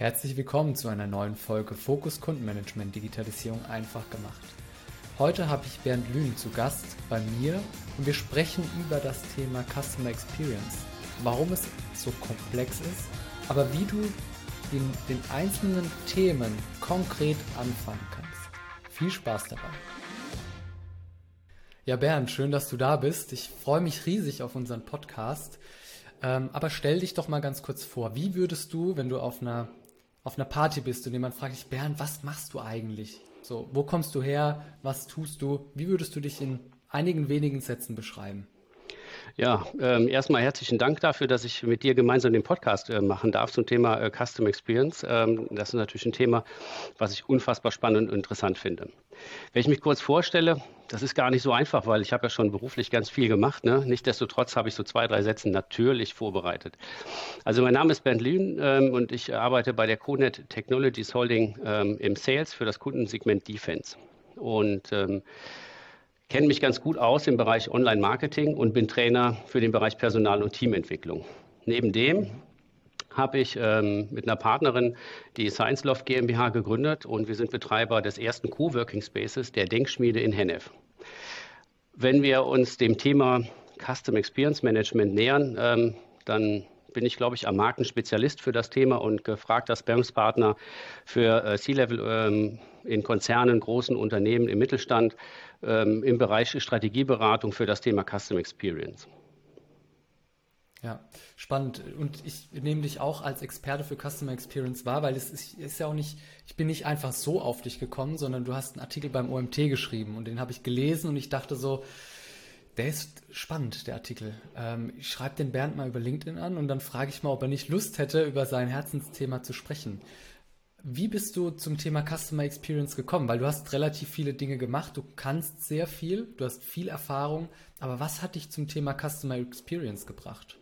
Herzlich willkommen zu einer neuen Folge Fokus Kundenmanagement Digitalisierung einfach gemacht. Heute habe ich Bernd Lühn zu Gast bei mir und wir sprechen über das Thema Customer Experience. Warum es so komplex ist, aber wie du in den einzelnen Themen konkret anfangen kannst. Viel Spaß dabei. Ja, Bernd, schön, dass du da bist. Ich freue mich riesig auf unseren Podcast. Ähm, aber stell dich doch mal ganz kurz vor. Wie würdest du, wenn du auf einer auf einer Party bist und jemand fragt dich, Bernd, was machst du eigentlich? So, wo kommst du her? Was tust du? Wie würdest du dich in einigen wenigen Sätzen beschreiben? Ja, ähm, erstmal herzlichen Dank dafür, dass ich mit dir gemeinsam den Podcast äh, machen darf zum Thema äh, Custom Experience. Ähm, das ist natürlich ein Thema, was ich unfassbar spannend und interessant finde. Wenn ich mich kurz vorstelle, das ist gar nicht so einfach, weil ich habe ja schon beruflich ganz viel gemacht. Ne? Nichtsdestotrotz habe ich so zwei, drei Sätze natürlich vorbereitet. Also mein Name ist Bernd Lühn ähm, und ich arbeite bei der CoNet Technologies Holding ähm, im Sales für das Kundensegment Defense. Und ähm, kenne mich ganz gut aus im Bereich Online-Marketing und bin Trainer für den Bereich Personal- und Teamentwicklung. Neben dem habe ich ähm, mit einer Partnerin die Science Loft GmbH gegründet und wir sind Betreiber des ersten Coworking Spaces der Denkschmiede in Hennef. Wenn wir uns dem Thema Custom Experience Management nähern, ähm, dann bin ich, glaube ich, am Markt ein Spezialist für das Thema und gefragter Spamspartner für äh, C-Level ähm, in Konzernen, großen Unternehmen, im Mittelstand, ähm, im Bereich Strategieberatung für das Thema Custom Experience. Ja, spannend. Und ich nehme dich auch als Experte für Customer Experience wahr, weil es ist, ist, ja auch nicht, ich bin nicht einfach so auf dich gekommen, sondern du hast einen Artikel beim OMT geschrieben und den habe ich gelesen und ich dachte so, der ist spannend, der Artikel. Ähm, ich schreibe den Bernd mal über LinkedIn an und dann frage ich mal, ob er nicht Lust hätte, über sein Herzensthema zu sprechen. Wie bist du zum Thema Customer Experience gekommen? Weil du hast relativ viele Dinge gemacht, du kannst sehr viel, du hast viel Erfahrung, aber was hat dich zum Thema Customer Experience gebracht?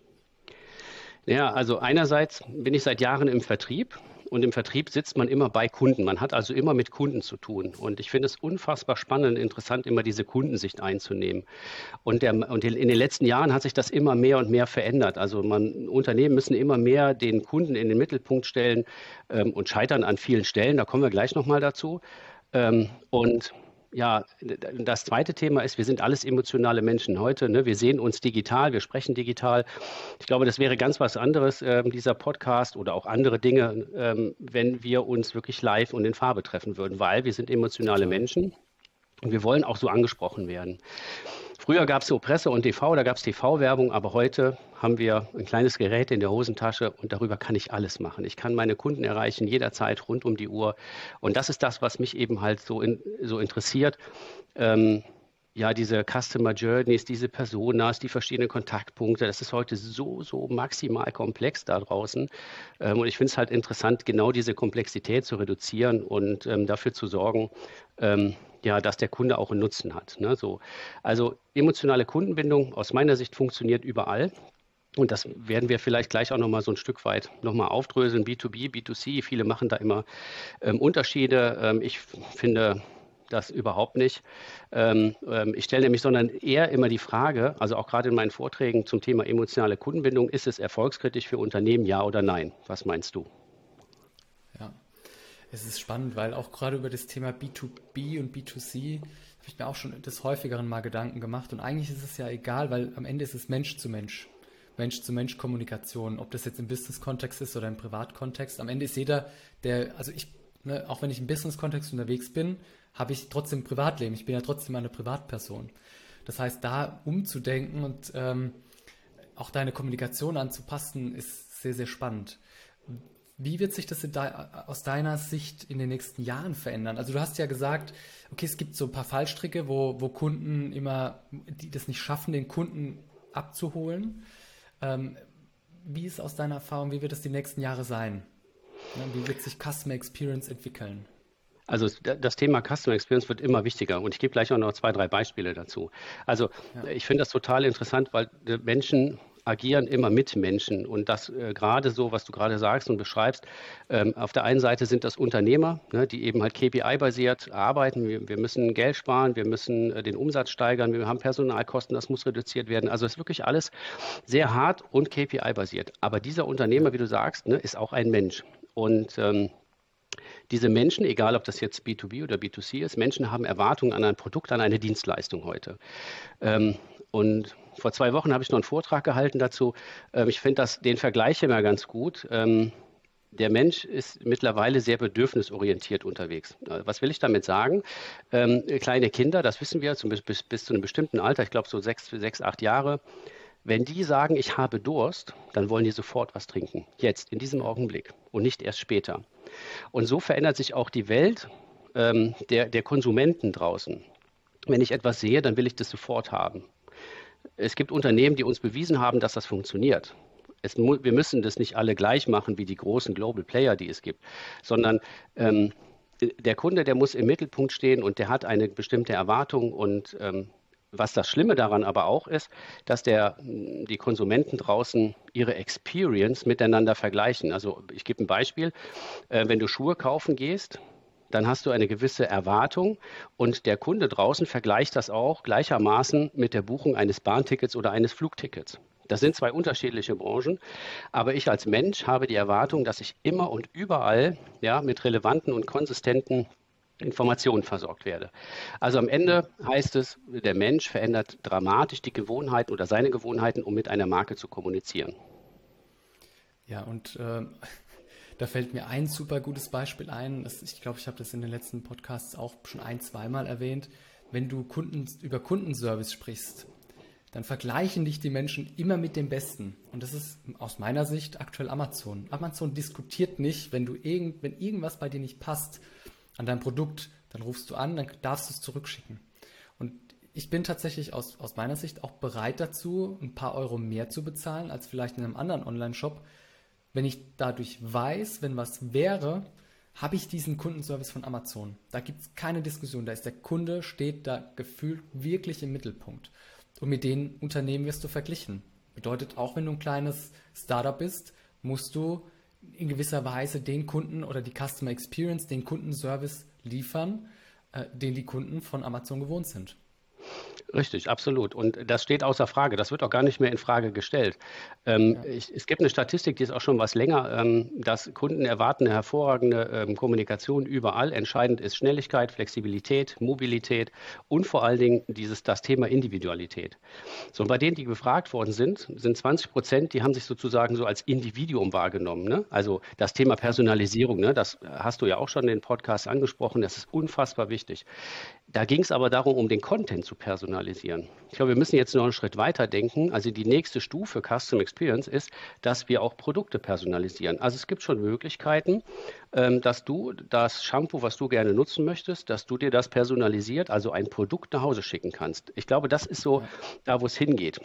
Ja, also einerseits bin ich seit Jahren im Vertrieb und im Vertrieb sitzt man immer bei Kunden. Man hat also immer mit Kunden zu tun. Und ich finde es unfassbar spannend und interessant, immer diese Kundensicht einzunehmen. Und, der, und in den letzten Jahren hat sich das immer mehr und mehr verändert. Also man, Unternehmen müssen immer mehr den Kunden in den Mittelpunkt stellen ähm, und scheitern an vielen Stellen. Da kommen wir gleich nochmal dazu. Ähm, und ja, das zweite Thema ist, wir sind alles emotionale Menschen heute. Ne? Wir sehen uns digital, wir sprechen digital. Ich glaube, das wäre ganz was anderes, äh, dieser Podcast oder auch andere Dinge, ähm, wenn wir uns wirklich live und in Farbe treffen würden, weil wir sind emotionale Menschen und wir wollen auch so angesprochen werden. Früher gab es so Presse und TV, da gab es TV-Werbung, aber heute haben wir ein kleines Gerät in der Hosentasche und darüber kann ich alles machen. Ich kann meine Kunden erreichen, jederzeit, rund um die Uhr. Und das ist das, was mich eben halt so, in, so interessiert. Ähm, ja, diese Customer Journeys, diese Personas, die verschiedenen Kontaktpunkte, das ist heute so, so maximal komplex da draußen. Ähm, und ich finde es halt interessant, genau diese Komplexität zu reduzieren und ähm, dafür zu sorgen, ähm, ja, dass der Kunde auch einen Nutzen hat. Ne? So, also emotionale Kundenbindung aus meiner Sicht funktioniert überall. Und das werden wir vielleicht gleich auch nochmal so ein Stück weit nochmal aufdröseln. B2B, B2C, viele machen da immer ähm, Unterschiede. Ähm, ich finde das überhaupt nicht. Ähm, ähm ich stelle nämlich, sondern eher immer die Frage, also auch gerade in meinen Vorträgen zum Thema emotionale Kundenbindung, ist es erfolgskritisch für Unternehmen, ja oder nein? Was meinst du? Es ist spannend, weil auch gerade über das Thema B2B und B2C habe ich mir auch schon des häufigeren mal Gedanken gemacht. Und eigentlich ist es ja egal, weil am Ende ist es Mensch zu Mensch. Mensch zu Mensch Kommunikation, ob das jetzt im Business-Kontext ist oder im Privatkontext. Am Ende ist jeder, der, also ich, ne, auch wenn ich im Business-Kontext unterwegs bin, habe ich trotzdem Privatleben. Ich bin ja trotzdem eine Privatperson. Das heißt, da umzudenken und ähm, auch deine Kommunikation anzupassen, ist sehr, sehr spannend. Wie wird sich das de aus deiner Sicht in den nächsten Jahren verändern? Also du hast ja gesagt, okay, es gibt so ein paar Fallstricke, wo, wo Kunden immer, die das nicht schaffen, den Kunden abzuholen. Ähm, wie ist aus deiner Erfahrung, wie wird es die nächsten Jahre sein? Wie wird sich Customer Experience entwickeln? Also das Thema Customer Experience wird immer wichtiger und ich gebe gleich auch noch zwei, drei Beispiele dazu. Also ja. ich finde das total interessant, weil Menschen agieren immer mit Menschen. Und das äh, gerade so, was du gerade sagst und beschreibst, ähm, auf der einen Seite sind das Unternehmer, ne, die eben halt KPI-basiert arbeiten. Wir, wir, müssen Geld sparen, wir müssen äh, den Umsatz steigern, wir haben Personalkosten, das muss reduziert werden. Also ist wirklich alles sehr hart und KPI-basiert. Aber dieser Unternehmer, wie du sagst, ne, ist auch ein Mensch. Und ähm, diese Menschen, egal ob das jetzt B2B oder B2C ist, Menschen haben Erwartungen an ein Produkt, an eine Dienstleistung heute. Ähm, und vor zwei Wochen habe ich noch einen Vortrag gehalten dazu. Ähm, ich finde den Vergleich immer ganz gut. Ähm, der Mensch ist mittlerweile sehr bedürfnisorientiert unterwegs. Äh, was will ich damit sagen? Ähm, kleine Kinder, das wissen wir zum, bis, bis, zu einem bestimmten Alter, ich glaube so sechs, sechs, acht Jahre, wenn die sagen, ich habe Durst, dann wollen die sofort was trinken. Jetzt, in diesem Augenblick und nicht erst später. Und so verändert sich auch die Welt ähm, der, der Konsumenten draußen. Wenn ich etwas sehe, dann will ich das sofort haben. Es gibt Unternehmen, die uns bewiesen haben, dass das funktioniert. Es, wir müssen das nicht alle gleich machen wie die großen Global Player, die es gibt, sondern ähm, der Kunde, der muss im Mittelpunkt stehen und der hat eine bestimmte Erwartung und ähm, was das Schlimme daran aber auch ist, dass der, die Konsumenten draußen ihre Experience miteinander vergleichen. Also ich gebe ein Beispiel. Äh, wenn du Schuhe kaufen gehst, dann hast du eine gewisse Erwartung und der Kunde draußen vergleicht das auch gleichermaßen mit der Buchung eines Bahntickets oder eines Flugtickets. Das sind zwei unterschiedliche Branchen, aber ich als Mensch habe die Erwartung, dass ich immer und überall ja, mit relevanten und konsistenten Informationen versorgt werde. Also am Ende heißt es, der Mensch verändert dramatisch die Gewohnheiten oder seine Gewohnheiten, um mit einer Marke zu kommunizieren. Ja, und äh, da fällt mir ein super gutes Beispiel ein. Das, ich glaube, ich habe das in den letzten Podcasts auch schon ein, zweimal erwähnt. Wenn du Kunden, über Kundenservice sprichst, dann vergleichen dich die Menschen immer mit dem Besten. Und das ist aus meiner Sicht aktuell Amazon. Amazon diskutiert nicht, wenn du irgend, wenn irgendwas bei dir nicht passt, an deinem Produkt, dann rufst du an, dann darfst du es zurückschicken. Und ich bin tatsächlich aus, aus meiner Sicht auch bereit dazu, ein paar Euro mehr zu bezahlen als vielleicht in einem anderen Online-Shop. Wenn ich dadurch weiß, wenn was wäre, habe ich diesen Kundenservice von Amazon. Da gibt es keine Diskussion. Da ist der Kunde, steht da gefühlt wirklich im Mittelpunkt. Und mit den Unternehmen wirst du verglichen. Bedeutet, auch wenn du ein kleines Startup bist, musst du in gewisser Weise den Kunden oder die Customer Experience, den Kundenservice liefern, äh, den die Kunden von Amazon gewohnt sind. Richtig, absolut. Und das steht außer Frage. Das wird auch gar nicht mehr in Frage gestellt. Ähm, ja. ich, es gibt eine Statistik, die ist auch schon was länger, ähm, dass Kunden erwarten eine hervorragende ähm, Kommunikation überall. Entscheidend ist Schnelligkeit, Flexibilität, Mobilität und vor allen Dingen dieses, das Thema Individualität. So, und bei denen, die gefragt worden sind, sind 20 Prozent, die haben sich sozusagen so als Individuum wahrgenommen. Ne? Also das Thema Personalisierung, ne? das hast du ja auch schon in den Podcast angesprochen, das ist unfassbar wichtig. Da ging es aber darum, um den Content zu personalisieren. Ich glaube, wir müssen jetzt noch einen Schritt weiter denken. Also die nächste Stufe Custom Experience ist, dass wir auch Produkte personalisieren. Also es gibt schon Möglichkeiten, ähm, dass du das Shampoo, was du gerne nutzen möchtest, dass du dir das personalisiert, also ein Produkt nach Hause schicken kannst. Ich glaube, das ist so da, wo es hingeht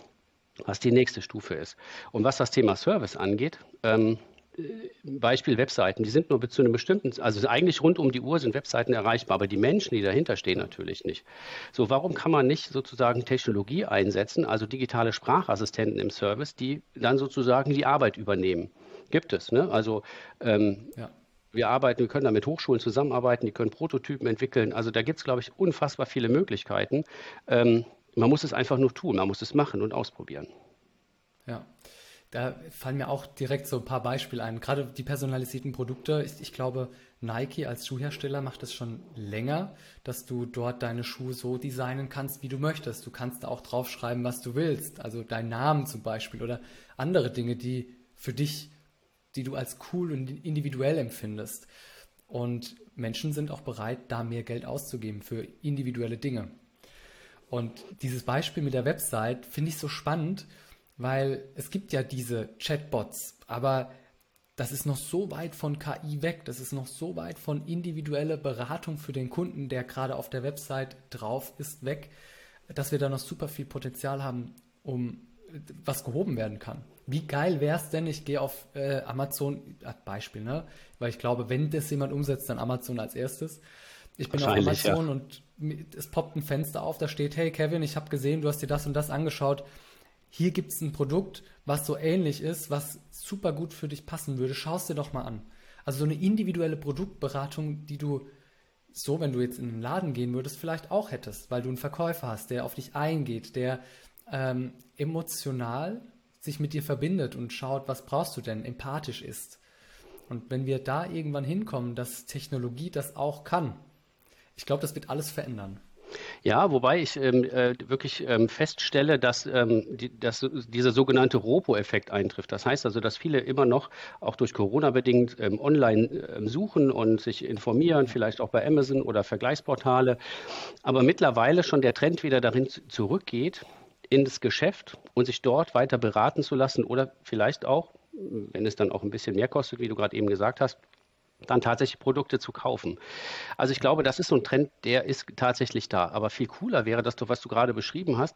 was die nächste Stufe ist. Und was das Thema Service angeht, ähm, Beispiel Webseiten, die sind nur zu einem bestimmten, also eigentlich rund um die Uhr sind Webseiten erreichbar, aber die Menschen, die dahinter stehen, natürlich nicht. So, warum kann man nicht sozusagen Technologie einsetzen, also digitale Sprachassistenten im Service, die dann sozusagen die Arbeit übernehmen? Gibt es, ne? Also ähm, ja. wir arbeiten, wir können da mit Hochschulen zusammenarbeiten, die können Prototypen entwickeln. Also da gibt es, glaube ich, unfassbar viele Möglichkeiten. Ähm, man muss es einfach nur tun, man muss es machen und ausprobieren. Ja, da fallen mir auch direkt so ein paar Beispiele ein. Gerade die personalisierten Produkte. Ich, ich, glaube, Nike als Schuhhersteller macht es schon länger, dass du dort deine Schuhe so designen kannst, wie du möchtest. Du kannst da auch draufschreiben, was du willst. Also deinen Namen zum Beispiel oder andere Dinge, die für dich, die du als cool und individuell empfindest. Und Menschen sind auch bereit, da mehr Geld auszugeben für individuelle Dinge. Und dieses Beispiel mit der Website finde ich so spannend, weil es gibt ja diese Chatbots, aber das ist noch so weit von KI weg, das ist noch so weit von individueller Beratung für den Kunden, der gerade auf der Website drauf ist, weg, dass wir da noch super viel Potenzial haben, um was gehoben werden kann. Wie geil wäre es denn, ich gehe auf äh, Amazon, als Beispiel, ne? Weil ich glaube, wenn das jemand umsetzt, dann Amazon als erstes. Ich bin auf Amazon ja. und es poppt ein Fenster auf, da steht, hey Kevin, ich habe gesehen, du hast dir das und das angeschaut hier gibt es ein Produkt, was so ähnlich ist, was super gut für dich passen würde. Schau es dir doch mal an. Also so eine individuelle Produktberatung, die du so, wenn du jetzt in einen Laden gehen würdest, vielleicht auch hättest, weil du einen Verkäufer hast, der auf dich eingeht, der ähm, emotional sich mit dir verbindet und schaut, was brauchst du denn, empathisch ist. Und wenn wir da irgendwann hinkommen, dass Technologie das auch kann, ich glaube, das wird alles verändern. Ja, wobei ich ähm, äh, wirklich ähm, feststelle, dass, ähm, die, dass dieser sogenannte Ropo-Effekt eintrifft. Das heißt also, dass viele immer noch, auch durch Corona bedingt, ähm, online ähm, suchen und sich informieren, vielleicht auch bei Amazon oder Vergleichsportale. Aber mittlerweile schon der Trend wieder darin zurückgeht, ins Geschäft und sich dort weiter beraten zu lassen oder vielleicht auch, wenn es dann auch ein bisschen mehr kostet, wie du gerade eben gesagt hast, dann tatsächlich Produkte zu kaufen. Also ich glaube, das ist so ein Trend, der ist tatsächlich da. Aber viel cooler wäre das, was du gerade beschrieben hast,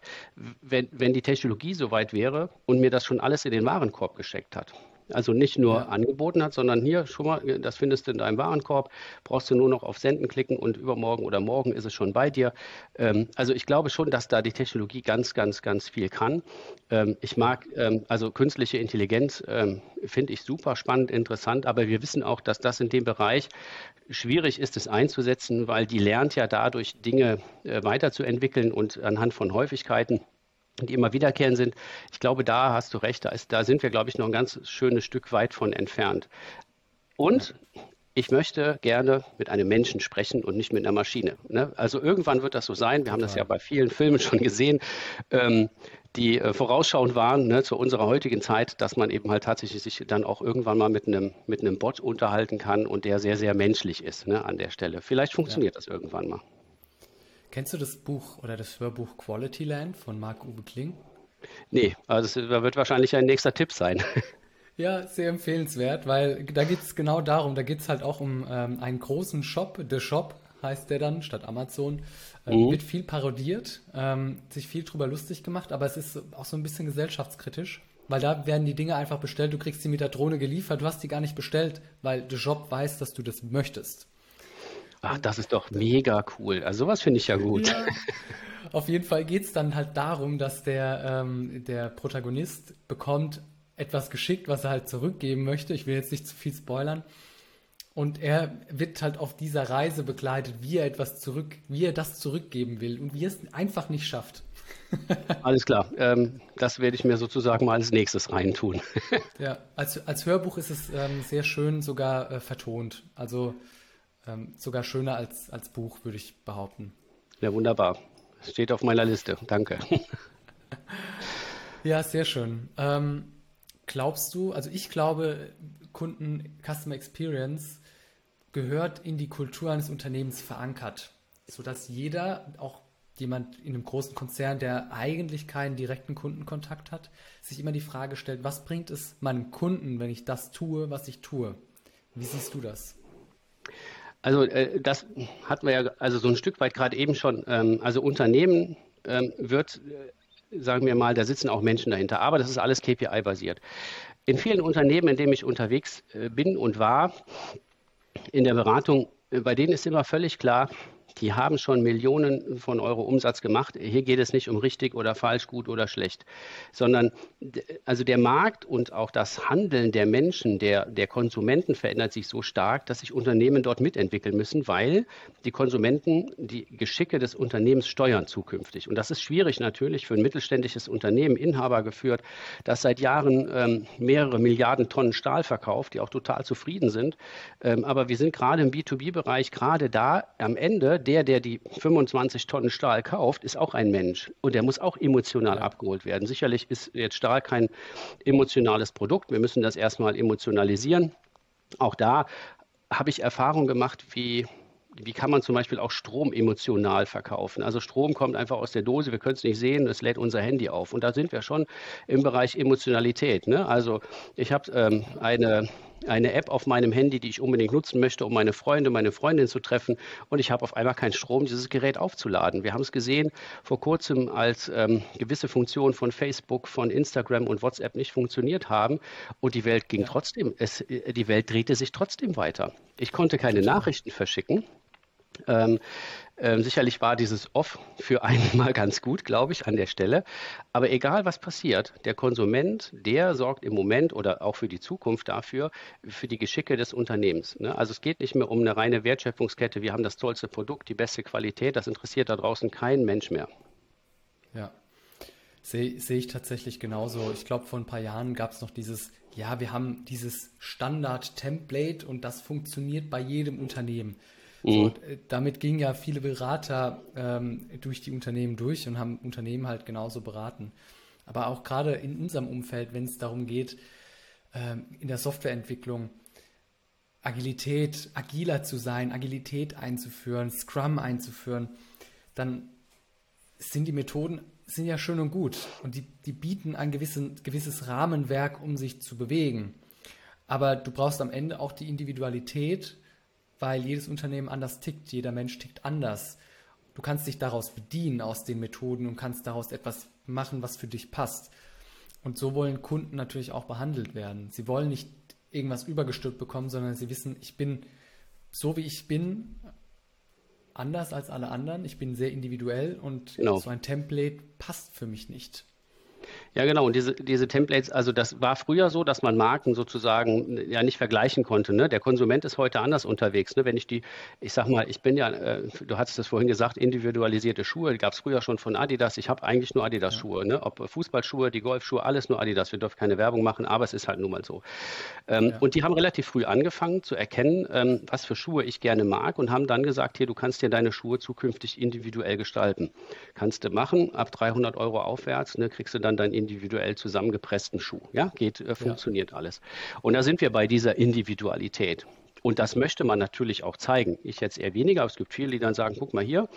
wenn, wenn die Technologie so weit wäre und mir das schon alles in den Warenkorb gesteckt hat. Also nicht nur ja. angeboten hat, sondern hier, schon mal, das findest du in deinem Warenkorb, brauchst du nur noch auf Senden klicken und übermorgen oder morgen ist es schon bei dir. Ähm, also ich glaube schon, dass da die Technologie ganz, ganz, ganz viel kann. Ähm, ich mag, ähm, also künstliche Intelligenz ähm, finde ich super spannend, interessant, aber wir wissen auch, dass das in dem Bereich schwierig ist, es einzusetzen, weil die lernt ja dadurch, Dinge äh, weiterzuentwickeln und anhand von Häufigkeiten die immer wiederkehren sind. Ich glaube, da hast du recht, da, ist, da sind wir, glaube ich, noch ein ganz schönes Stück weit von entfernt. Und ich möchte gerne mit einem Menschen sprechen und nicht mit einer Maschine. Ne? Also irgendwann wird das so sein. Wir haben das ja bei vielen Filmen schon gesehen, ähm, die äh, vorausschauend waren ne, zu unserer heutigen Zeit, dass man eben halt tatsächlich sich dann auch irgendwann mal mit einem, mit einem Bot unterhalten kann und der sehr, sehr menschlich ist ne, an der Stelle. Vielleicht funktioniert ja. das irgendwann mal. Kennst du das Buch oder das Hörbuch Quality Land von Marc-Uwe Kling? Nee, also das wird wahrscheinlich ein nächster Tipp sein. Ja, sehr empfehlenswert, weil da geht es genau darum, da geht es halt auch um ähm, einen großen Shop, The Shop heißt der dann, statt Amazon. Ähm, mhm. Wird viel parodiert, ähm, sich viel drüber lustig gemacht, aber es ist auch so ein bisschen gesellschaftskritisch, weil da werden die Dinge einfach bestellt, du kriegst sie mit der Drohne geliefert, du hast die gar nicht bestellt, weil The Shop weiß, dass du das möchtest. Ach, das ist doch mega cool. Also sowas finde ich ja gut. Ja. Auf jeden Fall geht es dann halt darum, dass der, ähm, der Protagonist bekommt etwas geschickt, was er halt zurückgeben möchte. Ich will jetzt nicht zu viel spoilern. Und er wird halt auf dieser Reise begleitet, wie er etwas zurück, wie er das zurückgeben will und wie er es einfach nicht schafft. Alles klar. Ähm, das werde ich mir sozusagen mal als nächstes reintun. ja, als, als Hörbuch ist es ähm, sehr schön sogar äh, vertont. Also ähm, sogar schöner als, als Buch, würde ich behaupten. Ja, wunderbar. Steht auf meiner Liste. Danke. ja, sehr schön. Ähm, glaubst du, also ich glaube, Kunden Customer Experience gehört in die Kultur eines Unternehmens verankert, sodass jeder, auch jemand in einem großen Konzern, der eigentlich keinen direkten Kundenkontakt hat, sich immer die Frage stellt, was bringt es meinem Kunden, wenn ich das tue, was ich tue? Wie siehst du das? Also äh, das hatten wir ja also so ein Stück weit gerade eben schon. Ähm, also Unternehmen ähm, wird, äh, sagen wir mal, da sitzen auch Menschen dahinter, aber das ist alles KPI-basiert. In vielen Unternehmen, in denen ich unterwegs äh, bin und war, in der Beratung, äh, bei denen ist immer völlig klar, die haben schon Millionen von Euro Umsatz gemacht. Hier geht es nicht um richtig oder falsch, gut oder schlecht, sondern also der Markt und auch das Handeln der Menschen, der, der Konsumenten verändert sich so stark, dass sich Unternehmen dort mitentwickeln müssen, weil die Konsumenten die Geschicke des Unternehmens steuern zukünftig. Und das ist schwierig natürlich für ein mittelständisches Unternehmen, Inhaber geführt, das seit Jahren ähm, mehrere Milliarden Tonnen Stahl verkauft, die auch total zufrieden sind. Ähm, aber wir sind gerade im B2B-Bereich gerade da am Ende der, der die 25 Tonnen Stahl kauft, ist auch ein Mensch und der muss auch emotional abgeholt werden. Sicherlich ist jetzt Stahl kein emotionales Produkt. Wir müssen das erstmal emotionalisieren. Auch da habe ich Erfahrung gemacht, wie wie kann man zum Beispiel auch Strom emotional verkaufen? Also Strom kommt einfach aus der Dose, wir können es nicht sehen, es lädt unser Handy auf. Und da sind wir schon im Bereich Emotionalität. Ne? Also ich habe ähm, eine eine App auf meinem Handy, die ich unbedingt nutzen möchte, um meine Freunde, meine Freundin zu treffen. Und ich habe auf einmal keinen Strom, dieses Gerät aufzuladen. Wir haben es gesehen vor kurzem, als ähm, gewisse Funktionen von Facebook, von Instagram und WhatsApp nicht funktioniert haben. Und die Welt ging ja. trotzdem, es, äh, die Welt drehte sich trotzdem weiter. Ich konnte keine Nachrichten verschicken. Ähm, ähm, sicherlich war dieses Off für einmal ganz gut, glaube ich, an der Stelle. Aber egal was passiert, der Konsument, der sorgt im Moment oder auch für die Zukunft dafür, für die Geschicke des Unternehmens. Ne? Also es geht nicht mehr um eine reine Wertschöpfungskette, wir haben das tollste Produkt, die beste Qualität, das interessiert da draußen keinen Mensch mehr. Ja, sehe seh ich tatsächlich genauso. Ich glaube, vor ein paar Jahren gab es noch dieses ja, wir haben dieses Standard-Template und das funktioniert bei jedem Unternehmen. Mhm. So, damit gingen ja viele Berater ähm, durch die Unternehmen durch und haben Unternehmen halt genauso beraten. Aber auch gerade in unserem Umfeld, wenn es darum geht, ähm, in der Softwareentwicklung Agilität, agiler zu sein, Agilität einzuführen, Scrum einzuführen, dann sind die Methoden sind ja schön und gut und die, die bieten ein gewissen, gewisses Rahmenwerk, um sich zu bewegen. Aber du brauchst am Ende auch die Individualität, weil jedes Unternehmen anders tickt, jeder Mensch tickt anders. Du kannst dich daraus bedienen aus den Methoden und kannst daraus etwas machen, was für dich passt. Und so wollen Kunden natürlich auch behandelt werden. Sie wollen nicht irgendwas übergestülpt bekommen, sondern sie wissen, ich bin so wie ich bin, anders als alle anderen. Ich bin sehr individuell und genau. so ein Template passt für mich nicht. Ja, genau. Und diese, diese Templates, also das war früher so, dass man Marken sozusagen ja nicht vergleichen konnte. Ne? Der Konsument ist heute anders unterwegs. Ne? Wenn ich die, ich sag mal, ich bin ja, äh, du hattest es vorhin gesagt, individualisierte Schuhe, die gab es früher schon von Adidas. Ich habe eigentlich nur Adidas-Schuhe. Ne? Ob Fußballschuhe, die Golfschuhe, alles nur Adidas. Wir dürfen keine Werbung machen, aber es ist halt nun mal so. Ähm, ja. Und die haben relativ früh angefangen zu erkennen, ähm, was für Schuhe ich gerne mag und haben dann gesagt, hier, du kannst dir deine Schuhe zukünftig individuell gestalten. Kannst du machen, ab 300 Euro aufwärts, ne, kriegst du dann dein individuell zusammengepressten Schuh. Ja, geht, äh, funktioniert ja. alles. Und da sind wir bei dieser Individualität. Und das möchte man natürlich auch zeigen. Ich jetzt eher weniger, aber es gibt viele, die dann sagen, guck mal hier,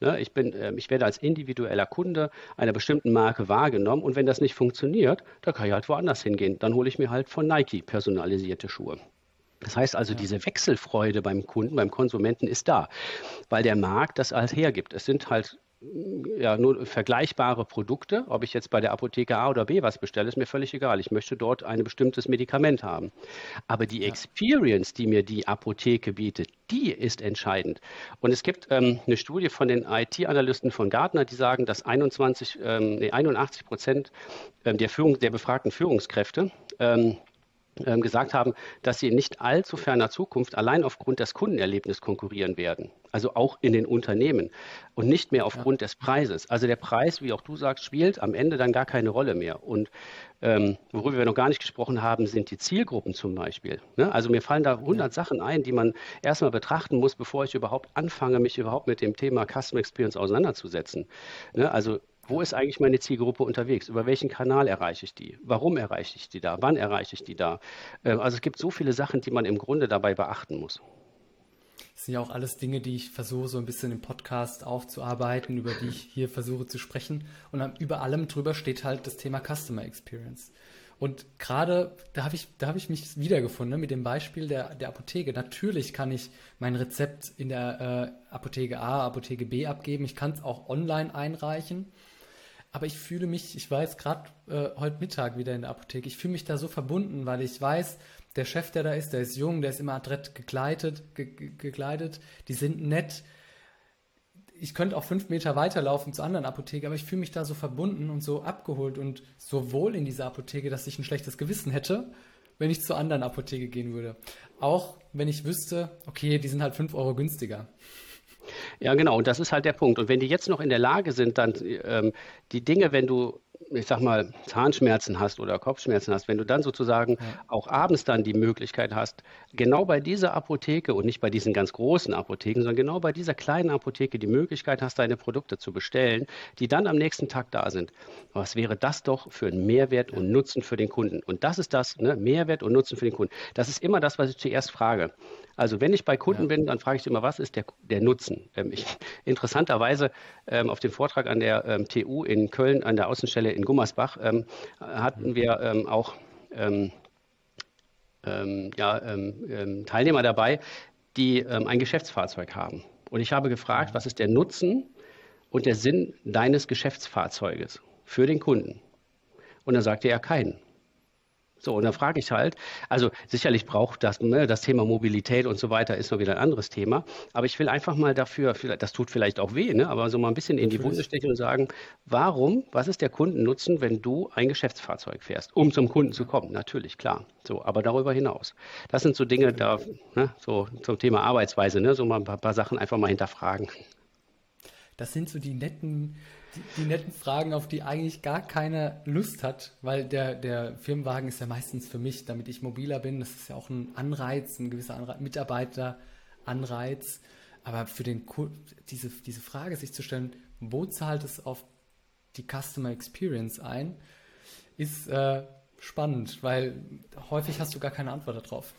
ne, ich, bin, äh, ich werde als individueller Kunde einer bestimmten Marke wahrgenommen und wenn das nicht funktioniert, dann kann ich halt woanders hingehen. Dann hole ich mir halt von Nike personalisierte Schuhe. Das heißt also, ja. diese Wechselfreude beim Kunden, beim Konsumenten ist da, weil der Markt das halt hergibt. Es sind halt ja, nur vergleichbare Produkte. Ob ich jetzt bei der Apotheke A oder B was bestelle, ist mir völlig egal. Ich möchte dort ein bestimmtes Medikament haben. Aber die ja. Experience, die mir die Apotheke bietet, die ist entscheidend. Und es gibt ähm, eine Studie von den IT-Analysten von Gartner, die sagen, dass 21, ähm, nee, 81 Prozent ähm, der, Führung, der befragten Führungskräfte ähm, ähm, gesagt haben, dass sie in nicht allzu ferner Zukunft allein aufgrund des Kundenerlebnisses konkurrieren werden. Also auch in den Unternehmen und nicht mehr aufgrund ja. des Preises. Also der Preis, wie auch du sagst, spielt am Ende dann gar keine Rolle mehr. Und ähm, worüber wir noch gar nicht gesprochen haben, sind die Zielgruppen zum Beispiel. Ne? Also mir fallen da 100 ja. Sachen ein, die man erstmal betrachten muss, bevor ich überhaupt anfange, mich überhaupt mit dem Thema Customer Experience auseinanderzusetzen. Ne? Also wo ist eigentlich meine Zielgruppe unterwegs? Über welchen Kanal erreiche ich die? Warum erreiche ich die da? Wann erreiche ich die da? Ähm, also es gibt so viele Sachen, die man im Grunde dabei beachten muss. Das sind ja auch alles Dinge, die ich versuche so ein bisschen im Podcast aufzuarbeiten, über die ich hier versuche zu sprechen. Und über allem drüber steht halt das Thema Customer Experience. Und gerade da habe ich, da ich mich wiedergefunden ne, mit dem Beispiel der, der Apotheke. Natürlich kann ich mein Rezept in der äh, Apotheke A, Apotheke B abgeben. Ich kann es auch online einreichen. Aber ich fühle mich, ich jetzt gerade äh, heute Mittag wieder in der Apotheke, ich fühle mich da so verbunden, weil ich weiß, der Chef, der da ist, der ist jung, der ist immer adrett gekleidet, ge gekleidet, die sind nett. Ich könnte auch fünf Meter weiterlaufen zur anderen Apotheke, aber ich fühle mich da so verbunden und so abgeholt und so wohl in dieser Apotheke, dass ich ein schlechtes Gewissen hätte, wenn ich zur anderen Apotheke gehen würde. Auch wenn ich wüsste, okay, die sind halt fünf Euro günstiger. Ja, genau. Und das ist halt der Punkt. Und wenn die jetzt noch in der Lage sind, dann ähm, die Dinge, wenn du ich sag mal, Zahnschmerzen hast oder Kopfschmerzen hast, wenn du dann sozusagen ja. auch abends dann die Möglichkeit hast, genau bei dieser Apotheke und nicht bei diesen ganz großen Apotheken, sondern genau bei dieser kleinen Apotheke die Möglichkeit hast, deine Produkte zu bestellen, die dann am nächsten Tag da sind. Was wäre das doch für einen Mehrwert und Nutzen für den Kunden? Und das ist das, ne? Mehrwert und Nutzen für den Kunden. Das ist immer das, was ich zuerst frage. Also wenn ich bei Kunden ja. bin, dann frage ich immer, was ist der, der Nutzen? Ähm, ich, interessanterweise ähm, auf dem Vortrag an der ähm, TU in Köln, an der Außenstelle in Gummersbach, ähm, hatten wir ähm, auch ähm, ja, Teilnehmer dabei, die ein Geschäftsfahrzeug haben. Und ich habe gefragt, was ist der Nutzen und der Sinn deines Geschäftsfahrzeuges für den Kunden? Und dann sagte er keinen. So, und dann frage ich halt, also sicherlich braucht das, ne, das Thema Mobilität und so weiter ist noch wieder ein anderes Thema, aber ich will einfach mal dafür, das tut vielleicht auch weh, ne, aber so mal ein bisschen in die Wunde stechen und sagen, warum, was ist der Kundennutzen, wenn du ein Geschäftsfahrzeug fährst, um zum Kunden zu kommen? Natürlich, klar. So, aber darüber hinaus. Das sind so Dinge, da, ne, so zum Thema Arbeitsweise, ne, so mal ein paar, paar Sachen einfach mal hinterfragen das sind so die netten, die, die, netten Fragen, auf die eigentlich gar keiner Lust hat, weil der, der Firmenwagen ist ja meistens für mich, damit ich mobiler bin. Das ist ja auch ein Anreiz, ein gewisser Anreiz, Mitarbeiteranreiz. Aber für den diese, diese Frage sich zu stellen, wo zahlt es auf die Customer Experience ein, ist äh, spannend, weil häufig hast du gar keine Antwort darauf.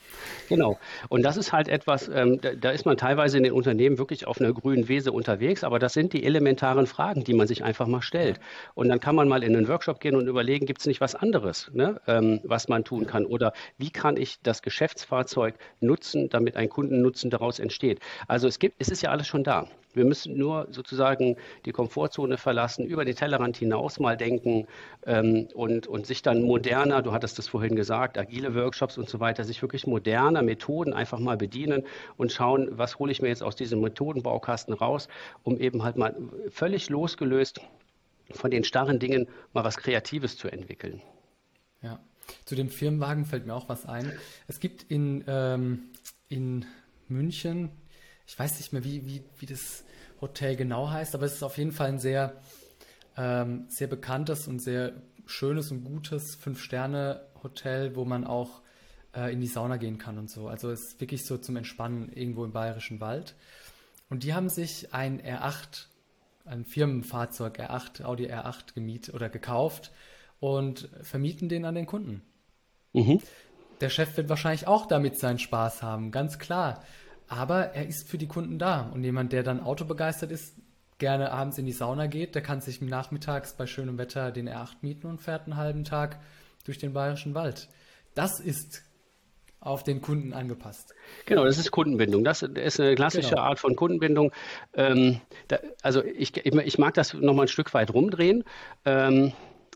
Genau. Und das ist halt etwas, ähm, da, da, ist man teilweise in den Unternehmen wirklich auf einer grünen Wiese unterwegs, aber das sind die elementaren Fragen, die man sich einfach mal stellt. Und dann kann man mal in einen Workshop gehen und überlegen, gibt es nicht was anderes, ne, ähm, was man tun kann? Oder wie kann ich das Geschäftsfahrzeug nutzen, damit ein Kundennutzen daraus entsteht? Also es gibt, es ist ja alles schon da. Wir müssen nur sozusagen die Komfortzone verlassen, über den Tellerrand hinaus mal denken ähm, und, und sich dann moderner, du hattest das vorhin gesagt, agile Workshops und so weiter, sich wirklich moderner Methoden einfach mal bedienen und schauen, was hole ich mir jetzt aus diesem Methodenbaukasten raus, um eben halt mal völlig losgelöst von den starren Dingen mal was Kreatives zu entwickeln. Ja, zu dem Firmenwagen fällt mir auch was ein. Es gibt in, ähm, in München ich weiß nicht mehr, wie, wie, wie das Hotel genau heißt, aber es ist auf jeden Fall ein sehr, ähm, sehr bekanntes und sehr schönes und gutes Fünf-Sterne-Hotel, wo man auch äh, in die Sauna gehen kann und so. Also es ist wirklich so zum Entspannen irgendwo im Bayerischen Wald. Und die haben sich ein R8, ein Firmenfahrzeug R8, Audi R8 gemietet oder gekauft und vermieten den an den Kunden. Mhm. Der Chef wird wahrscheinlich auch damit seinen Spaß haben, ganz klar. Aber er ist für die Kunden da. Und jemand, der dann autobegeistert ist, gerne abends in die Sauna geht, der kann sich nachmittags bei schönem Wetter den R8 mieten und fährt einen halben Tag durch den bayerischen Wald. Das ist auf den Kunden angepasst. Genau, das ist Kundenbindung. Das ist eine klassische genau. Art von Kundenbindung. Ähm, da, also ich, ich, mag das nochmal ein Stück weit rumdrehen. Ähm,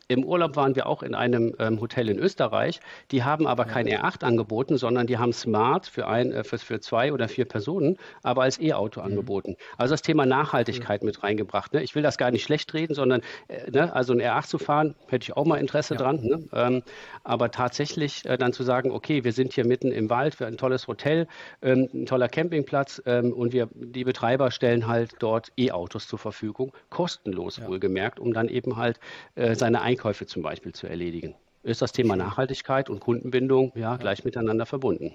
im Urlaub waren wir auch in einem ähm, Hotel in Österreich. Die haben aber kein R8 angeboten, sondern die haben Smart für, ein, äh, für, für zwei oder vier Personen, aber als E-Auto mhm. angeboten. Also das Thema Nachhaltigkeit mhm. mit reingebracht. Ne? Ich will das gar nicht schlecht reden, sondern äh, ne? also ein R8 zu fahren, hätte ich auch mal Interesse ja. dran. Ne? Ähm, aber tatsächlich äh, dann zu sagen, okay, wir sind hier mitten im Wald für ein tolles Hotel, ähm, ein toller Campingplatz ähm, und wir, die Betreiber stellen halt dort E-Autos zur Verfügung, kostenlos ja. wohlgemerkt, um dann eben halt äh, seine Einkäufe Einkäufe zum Beispiel zu erledigen. Ist das Thema Nachhaltigkeit und Kundenbindung ja, gleich miteinander verbunden.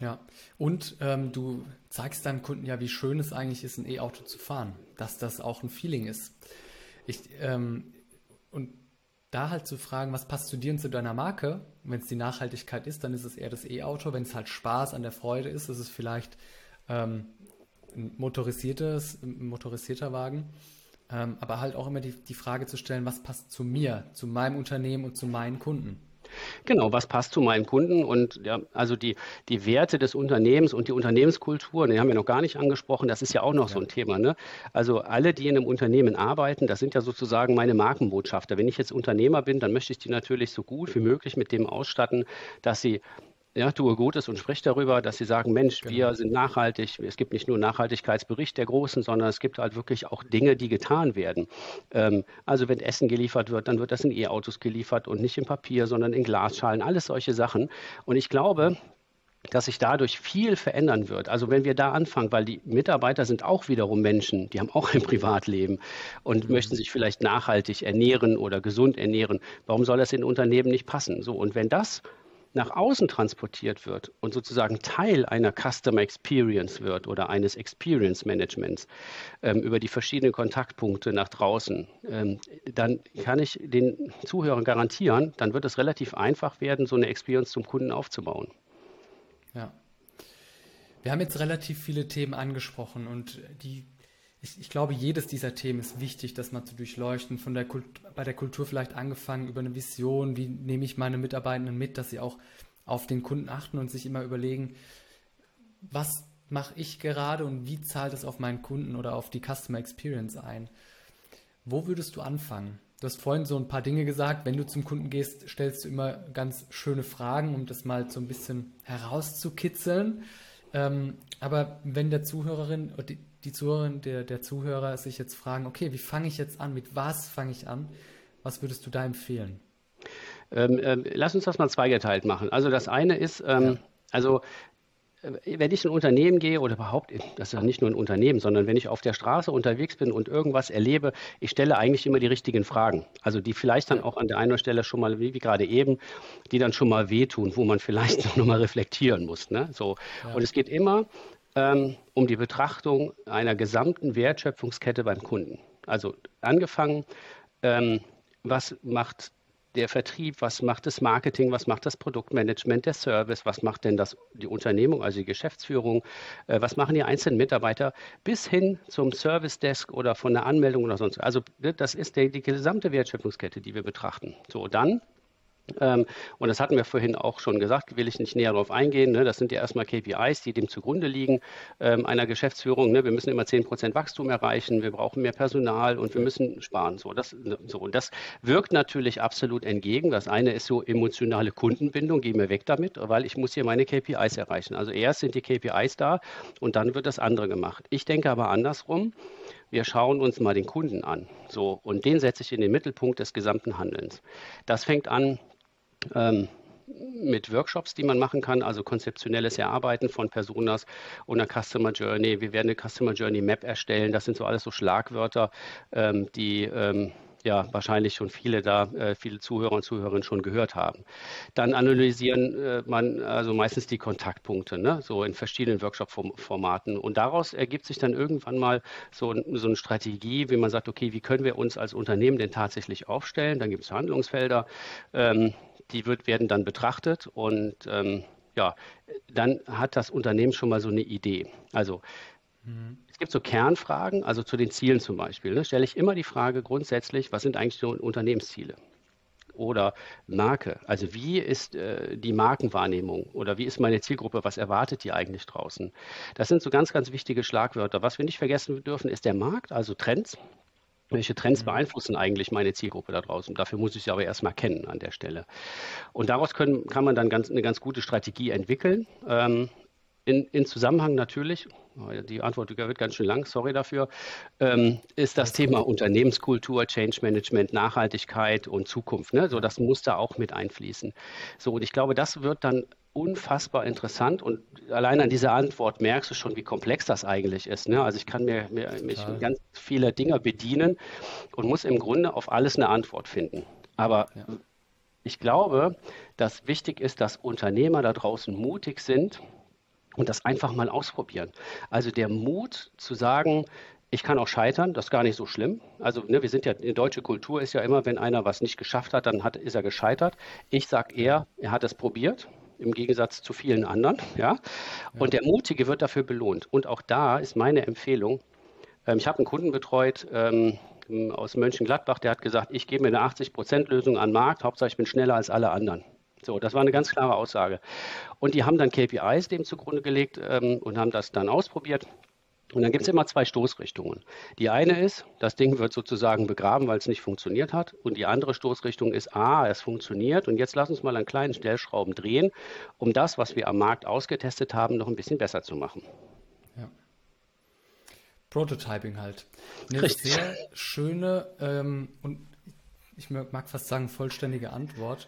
Ja, und ähm, du zeigst deinem Kunden ja, wie schön es eigentlich ist, ein E-Auto zu fahren, dass das auch ein Feeling ist. Ich, ähm, und da halt zu fragen, was passt zu dir und zu deiner Marke? Wenn es die Nachhaltigkeit ist, dann ist es eher das E-Auto. Wenn es halt Spaß an der Freude ist, ist es vielleicht ähm, ein motorisiertes, ein motorisierter Wagen. Ähm, aber halt auch immer die, die Frage zu stellen, was passt zu mir, zu meinem Unternehmen und zu meinen Kunden. Genau, was passt zu meinem Kunden und ja, also die, die Werte des Unternehmens und die Unternehmenskultur, die haben wir noch gar nicht angesprochen, das ist ja auch noch ja. so ein Thema. Ne? Also alle, die in einem Unternehmen arbeiten, das sind ja sozusagen meine Markenbotschafter. Wenn ich jetzt Unternehmer bin, dann möchte ich die natürlich so gut wie möglich mit dem ausstatten, dass sie ja, tue Gutes und sprich darüber, dass sie sagen, Mensch, genau. wir sind nachhaltig. Es gibt nicht nur Nachhaltigkeitsbericht der Großen, sondern es gibt halt wirklich auch Dinge, die getan werden. Ähm, also wenn Essen geliefert wird, dann wird das in E-Autos geliefert und nicht in Papier, sondern in Glasschalen, alles solche Sachen. Und ich glaube, dass sich dadurch viel verändern wird. Also wenn wir da anfangen, weil die Mitarbeiter sind auch wiederum Menschen, die haben auch ein Privatleben und mhm. möchten sich vielleicht nachhaltig ernähren oder gesund ernähren. Warum soll das in Unternehmen nicht passen? So und wenn das nach außen transportiert wird und sozusagen Teil einer Customer Experience wird oder eines Experience Managements ähm, über die verschiedenen Kontaktpunkte nach draußen, ähm, dann kann ich den Zuhörern garantieren, dann wird es relativ einfach werden, so eine Experience zum Kunden aufzubauen. Ja. Wir haben jetzt relativ viele Themen angesprochen und die ich, ich, glaube, jedes dieser Themen ist wichtig, das mal zu durchleuchten. Von der Kult, bei der Kultur vielleicht angefangen über eine Vision, wie nehme ich meine Mitarbeitenden mit, dass sie auch auf den Kunden achten und sich immer überlegen, was mache ich gerade und wie zahlt es auf meinen Kunden oder auf die Customer Experience ein. Wo würdest du anfangen? Du hast vorhin so ein paar Dinge gesagt. Wenn du zum Kunden gehst, stellst du immer ganz schöne Fragen, um das mal so ein bisschen herauszukitzeln. Ähm, aber wenn der Zuhörerin, die, die Zuhörerin, der, der Zuhörer sich jetzt fragen, okay, wie fange ich jetzt an? Mit was fange ich an? Was würdest du da empfehlen? Ähm, äh, lass uns das mal zweigeteilt machen. Also das eine ist, ähm, ja. also wenn ich in ein Unternehmen gehe oder überhaupt, das ist ja nicht nur ein Unternehmen, sondern wenn ich auf der Straße unterwegs bin und irgendwas erlebe, ich stelle eigentlich immer die richtigen Fragen. Also die vielleicht dann auch an der einen Stelle schon mal, wie, wie gerade eben, die dann schon mal wehtun, wo man vielleicht noch mal reflektieren muss. Ne? So. Ja. Und es geht immer ähm, um die Betrachtung einer gesamten Wertschöpfungskette beim Kunden. Also angefangen, ähm, was macht der Vertrieb, was macht das Marketing, was macht das Produktmanagement, der Service, was macht denn das, die Unternehmung, also die Geschäftsführung, äh, was machen die einzelnen Mitarbeiter, bis hin zum Service Desk oder von der Anmeldung oder sonst. Also ne, das ist der, die gesamte Wertschöpfungskette, die wir betrachten. So, dann und das hatten wir vorhin auch schon gesagt, will ich nicht näher darauf eingehen. Ne? Das sind ja erstmal KPIs, die dem zugrunde liegen ähm, einer Geschäftsführung. Ne? Wir müssen immer 10 Prozent Wachstum erreichen, wir brauchen mehr Personal und wir müssen sparen. So, das, ne, so. Und das wirkt natürlich absolut entgegen. Das eine ist so emotionale Kundenbindung, geh mir weg damit, weil ich muss hier meine KPIs erreichen. Also erst sind die KPIs da und dann wird das andere gemacht. Ich denke aber andersrum wir schauen uns mal den Kunden an. So, und den setze ich in den Mittelpunkt des gesamten Handelns. Das fängt an ähm, mit Workshops, die man machen kann, also konzeptionelles Erarbeiten von Personas und einer Customer Journey. Wir werden eine Customer Journey Map erstellen. Das sind so alles so Schlagwörter, ähm, die ähm, ja wahrscheinlich schon viele da, äh, viele Zuhörer und Zuhörerinnen schon gehört haben. Dann analysieren äh, man also meistens die Kontaktpunkte, ne? so in verschiedenen Workshop-Formaten. Und daraus ergibt sich dann irgendwann mal so, so eine Strategie, wie man sagt, okay, wie können wir uns als Unternehmen denn tatsächlich aufstellen? Dann gibt es Handlungsfelder. Ähm, die wird, werden dann betrachtet und ähm, ja, dann hat das Unternehmen schon mal so eine Idee. Also mhm. es gibt so Kernfragen, also zu den Zielen zum Beispiel. Ne, stelle ich immer die Frage grundsätzlich, was sind eigentlich so Unternehmensziele? Oder Marke, also wie ist äh, die Markenwahrnehmung oder wie ist meine Zielgruppe, was erwartet die eigentlich draußen? Das sind so ganz, ganz wichtige Schlagwörter. Was wir nicht vergessen dürfen, ist der Markt, also Trends. Welche Trends beeinflussen eigentlich meine Zielgruppe da draußen? Dafür muss ich sie aber erstmal kennen an der Stelle. Und daraus können, kann man dann ganz, eine ganz gute Strategie entwickeln. Ähm, in, in, Zusammenhang natürlich, oh, die Antwort wird ganz schön lang, sorry dafür, ähm, ist das Thema Unternehmenskultur, Change Management, Nachhaltigkeit und Zukunft. Ne? So, das muss da auch mit einfließen. So, und ich glaube, das wird dann unfassbar interessant und allein an dieser Antwort merkst du schon, wie komplex das eigentlich ist. Ne? Also ich kann mir, mir mich ganz viele Dinge bedienen und muss im Grunde auf alles eine Antwort finden. Aber ja. ich glaube, dass wichtig ist, dass Unternehmer da draußen mutig sind und das einfach mal ausprobieren. Also der Mut zu sagen, ich kann auch scheitern, das ist gar nicht so schlimm. Also ne, wir sind ja, die deutsche Kultur ist ja immer, wenn einer was nicht geschafft hat, dann hat, ist er gescheitert. Ich sage eher, er hat es probiert im Gegensatz zu vielen anderen. Ja? Und der Mutige wird dafür belohnt. Und auch da ist meine Empfehlung, ähm, ich habe einen Kunden betreut ähm, aus Mönchengladbach, der hat gesagt, ich gebe mir eine 80%-Lösung an den Markt, Hauptsache ich bin schneller als alle anderen. So, das war eine ganz klare Aussage. Und die haben dann KPIs dem zugrunde gelegt ähm, und haben das dann ausprobiert. Und dann gibt es immer zwei Stoßrichtungen. Die eine ist, das Ding wird sozusagen begraben, weil es nicht funktioniert hat. Und die andere Stoßrichtung ist, ah, es funktioniert. Und jetzt lass uns mal an kleinen Stellschrauben drehen, um das, was wir am Markt ausgetestet haben, noch ein bisschen besser zu machen. Ja. Prototyping halt. Eine Richtig. sehr schöne ähm, und ich mag fast sagen vollständige Antwort.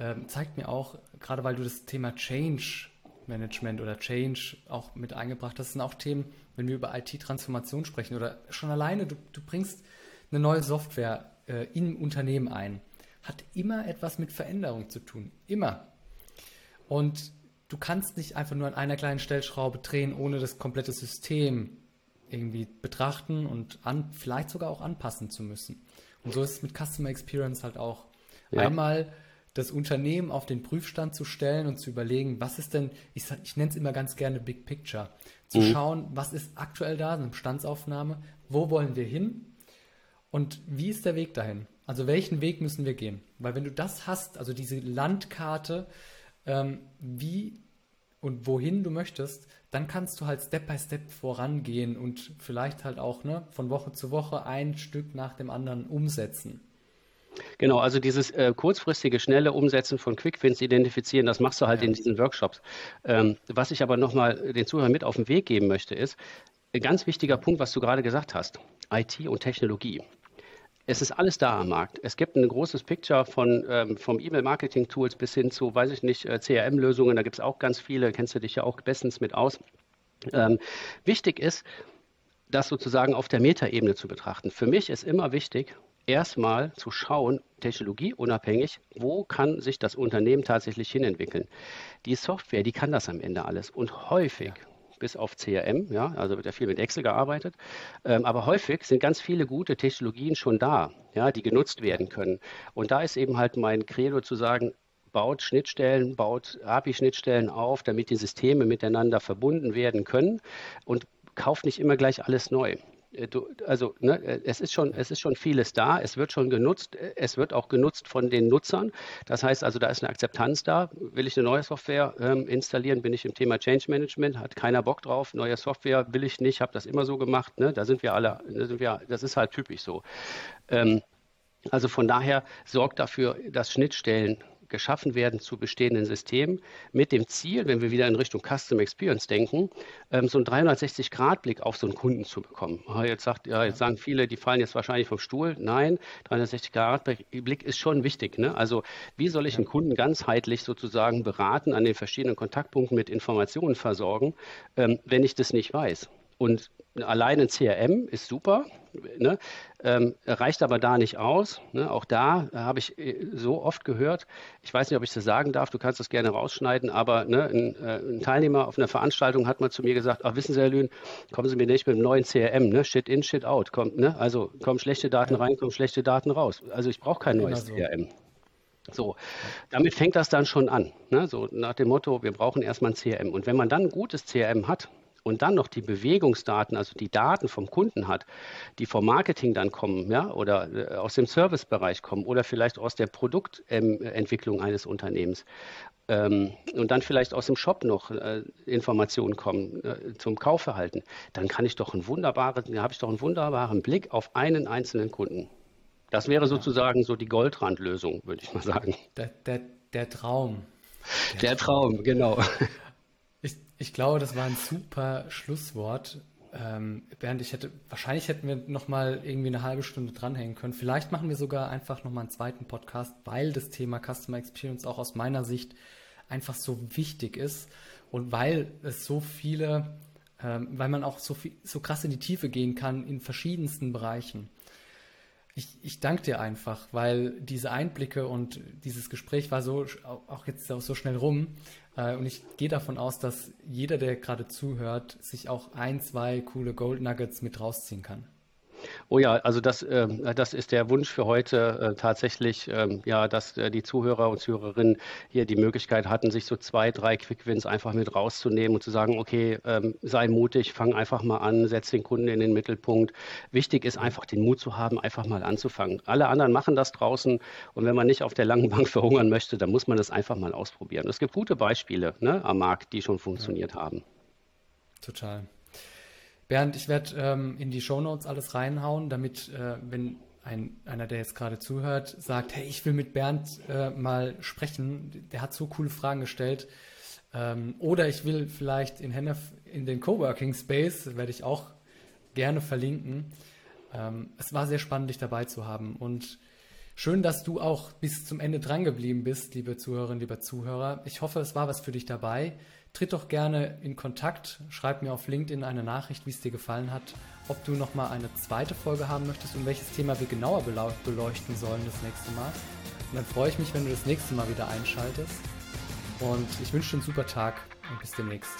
Ähm, zeigt mir auch, gerade weil du das Thema Change Management oder Change auch mit eingebracht hast, sind auch Themen, wenn wir über IT-Transformation sprechen oder schon alleine, du, du bringst eine neue Software äh, im Unternehmen ein, hat immer etwas mit Veränderung zu tun. Immer. Und du kannst nicht einfach nur an einer kleinen Stellschraube drehen, ohne das komplette System irgendwie betrachten und an, vielleicht sogar auch anpassen zu müssen. Und so ist es mit Customer Experience halt auch. Ja. Einmal das Unternehmen auf den Prüfstand zu stellen und zu überlegen, was ist denn, ich, ich nenne es immer ganz gerne Big Picture, zu mhm. schauen, was ist aktuell da, eine Bestandsaufnahme, wo wollen wir hin und wie ist der Weg dahin? Also welchen Weg müssen wir gehen? Weil wenn du das hast, also diese Landkarte, ähm, wie und wohin du möchtest, dann kannst du halt Step by Step vorangehen und vielleicht halt auch ne, von Woche zu Woche ein Stück nach dem anderen umsetzen. Genau, also dieses äh, kurzfristige, schnelle Umsetzen von Quick-Wins identifizieren, das machst du halt ja. in diesen Workshops. Ähm, was ich aber nochmal den Zuhörern mit auf den Weg geben möchte, ist, ein ganz wichtiger Punkt, was du gerade gesagt hast, IT und Technologie. Es ist alles da am Markt. Es gibt ein großes Picture von ähm, vom E-Mail-Marketing-Tools bis hin zu, weiß ich nicht, äh, CRM-Lösungen. Da gibt es auch ganz viele. Kennst du dich ja auch bestens mit aus. Ähm, wichtig ist, das sozusagen auf der Metaebene zu betrachten. Für mich ist immer wichtig, erstmal zu schauen, technologieunabhängig, wo kann sich das Unternehmen tatsächlich hinentwickeln. Die Software, die kann das am Ende alles. Und häufig, bis auf CRM, ja, also wird ja viel mit Excel gearbeitet, ähm, aber häufig sind ganz viele gute Technologien schon da, ja, die genutzt werden können. Und da ist eben halt mein Credo zu sagen, baut Schnittstellen, baut API-Schnittstellen auf, damit die Systeme miteinander verbunden werden können und kauft nicht immer gleich alles neu. Äh, du, also ne, es, ist schon, es ist schon vieles da, es wird schon genutzt, äh, es wird auch genutzt von den Nutzern. Das heißt also, da ist eine Akzeptanz da. Will ich eine neue Software ähm, installieren, bin ich im Thema Change Management, hat keiner Bock drauf. Neue Software will ich nicht, habe das immer so gemacht. Ne? Da sind wir alle, da sind wir, das ist halt typisch so. Ähm, also von daher sorgt dafür, dass Schnittstellen geschaffen werden zu bestehenden Systemen mit dem Ziel, wenn wir wieder in Richtung Custom Experience denken, ähm, so einen 360-Grad-Blick auf so einen Kunden zu bekommen. Jetzt, sagt, ja, jetzt sagen viele, die fallen jetzt wahrscheinlich vom Stuhl. Nein, 360-Grad-Blick ist schon wichtig. Ne? Also wie soll ich einen Kunden ganzheitlich sozusagen beraten, an den verschiedenen Kontaktpunkten mit Informationen versorgen, ähm, wenn ich das nicht weiß? Und allein ein CRM ist super, ne? ähm, reicht aber da nicht aus. Ne? Auch da habe ich äh, so oft gehört, ich weiß nicht, ob ich das sagen darf, du kannst das gerne rausschneiden, aber ne, ein, äh, ein, Teilnehmer auf einer Veranstaltung hat mal zu mir gesagt, ach wissen Sie, Herr Lühn, kommen Sie mir nicht mit einem neuen CRM, ne? shit in, shit out. Kommt, ne? Also kommen schlechte Daten rein, kommen schlechte Daten raus. Also ich brauche kein neues so. CRM. So, damit fängt das dann schon an. Ne? So nach dem Motto, wir brauchen erstmal ein CRM. Und wenn man dann ein gutes CRM hat, und dann noch die Bewegungsdaten, also die Daten vom Kunden hat, die vom Marketing dann kommen, ja, oder äh, aus dem Servicebereich kommen oder vielleicht aus der Produktentwicklung eines Unternehmens ähm, und dann vielleicht aus dem Shop noch äh, Informationen kommen äh, zum Kaufverhalten, dann kann ich doch einen wunderbaren, habe ich doch einen wunderbaren Blick auf einen einzelnen Kunden. Das wäre sozusagen so die Goldrandlösung, würde ich mal sagen. Der, der, der Traum. Der, der Traum, genau. Ich glaube, das war ein super Schlusswort. Ähm, Bernd, ich hätte, wahrscheinlich hätten wir noch mal irgendwie eine halbe Stunde dranhängen können. Vielleicht machen wir sogar einfach noch mal einen zweiten Podcast, weil das Thema Customer Experience auch aus meiner Sicht einfach so wichtig ist und weil es so viele, ähm, weil man auch so viel, so krass in die Tiefe gehen kann in verschiedensten Bereichen. Ich, ich danke dir einfach, weil diese Einblicke und dieses Gespräch war so auch jetzt so schnell rum. Äh, und ich gehe davon aus, dass jeder, der gerade zuhört, sich auch ein, zwei coole Gold Nuggets mit rausziehen kann. Oh ja, also das, äh, das ist der Wunsch für heute äh, tatsächlich, ähm, ja, dass äh, die Zuhörer und Zuhörerinnen hier die Möglichkeit hatten, sich so zwei, drei Quick-Wins einfach mit rauszunehmen und zu sagen, okay, ähm, sei mutig, fang einfach mal an, setz den Kunden in den Mittelpunkt. Wichtig ist einfach den Mut zu haben, einfach mal anzufangen. Alle anderen machen das draußen und wenn man nicht auf der langen Bank verhungern möchte, dann muss man das einfach mal ausprobieren. Es gibt gute Beispiele ne, am Markt, die schon funktioniert ja. haben. Total. Bernd, ich werde ähm, in die Shownotes alles reinhauen, damit, äh, wenn ein, einer, der jetzt gerade zuhört, sagt, hey, ich will mit Bernd äh, mal sprechen, der hat so coole Fragen gestellt. Ähm, oder ich will vielleicht in Hennef in den Coworking Space, werde ich auch gerne verlinken. Ähm, es war sehr spannend, dich dabei zu haben. Und schön, dass du auch bis zum Ende dran geblieben bist, liebe Zuhörerinnen, lieber Zuhörer. Ich hoffe, es war was für dich dabei. Tritt doch gerne in Kontakt, schreib mir auf LinkedIn eine Nachricht, wie es dir gefallen hat, ob du nochmal eine zweite Folge haben möchtest und welches Thema wir genauer beleuchten sollen das nächste Mal. Und dann freue ich mich, wenn du das nächste Mal wieder einschaltest. Und ich wünsche dir einen super Tag und bis demnächst.